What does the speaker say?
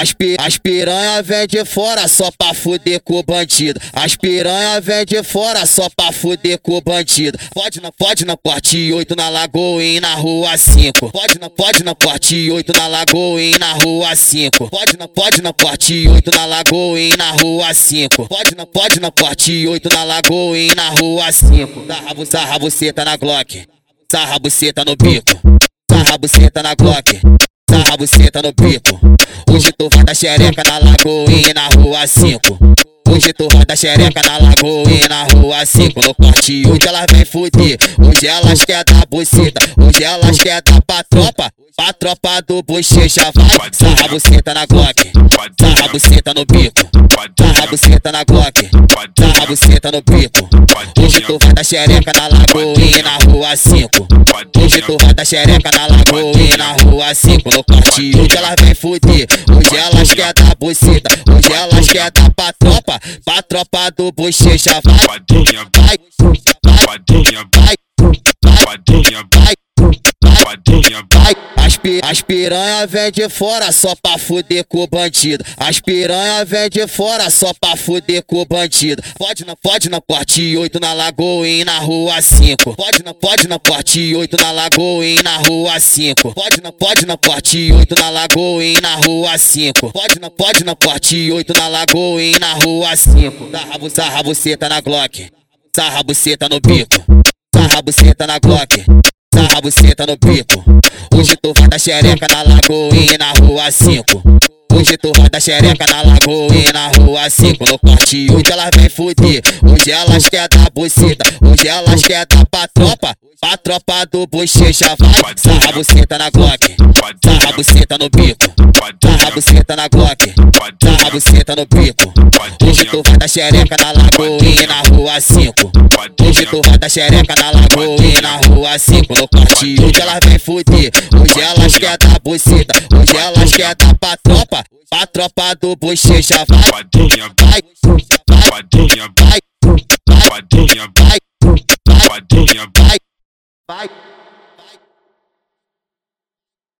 As, pi, as piranha vem de fora só pra fuder com o bandido. As piranha vem de fora só pra fuder com o bandido. Pode na, pode na porte 8 na lagoa e na rua 5. Pode na, pode na porte 8 na lagoa e na rua 5. Pode na, pode na porte 8 na lagoa e na rua 5. Pode na, pode na porte 8 na lagoa e na rua 5. Sarra, sarra, você tá na Glock. Sarra, você tá no bico. Sarra, você tá na Glock sarra buceta no bico. Hoje tu dar xereca na lagoa e na rua 5. Hoje tu dar xereca na lagoa e na rua 5. No corte hoje elas vem fuder. Hoje elas quer dar buceta. Hoje elas quer dar pra tropa. Pra tropa do bochecha vai. Sarra buceta na Glock. Sarra buceta no bico. Sarra buceta na Glock. Sarra buceta no bico. Hoje tu dar xereca na lagoa e na rua 5. Hoje tu dar xereca na lagoa e na rua 5 no corte. Hoje elas vem fuder. Hoje elas quer dar buceta. Hoje elas quer dar pra tropa. Pra tropa do bochecha vai. Vai, vai, vai, vai, vai. Pi, as piranha vem de fora só pra fuder com o bandido. As piranha vem de fora só pra fuder com o bandido. Pode na, pode na porte 8 na lagoa e na rua 5. Pode na, pode na porte 8 na lagoa e na rua 5. Pode na, pode na porte 8 na lagoa e na rua 5. Pode na, pode na porte 8 na lagoa e na rua 5. Sarra, sarra, você tá na Glock. Sarra, você tá no bico. Sarra, você tá na Glock sarra buceta no bico. Hoje tu vai dar xereca na lagoa e na rua 5. Hoje tu vai dar xereca na lagoa e na rua 5 no corte. Hoje elas vem fuder, hoje elas quer dar buceta. Hoje elas quer dar pra tropa, pra tropa do bochecha vai. Sarra buceta na Glock, sarra buceta no bico. Sarra buceta na Glock, sarra buceta no bico. Hoje tu vai dar xereca na lagoa e na rua 5. Hoje tu vai dar xereca na e na rua 5 no corte. Hoje elas vem fuder, hoje elas quer dar buceta. Hoje elas quer dar pra tropa, pra tropa do bochecha vai. Vai, vai, vai, vai, vai, vai, vai, vai.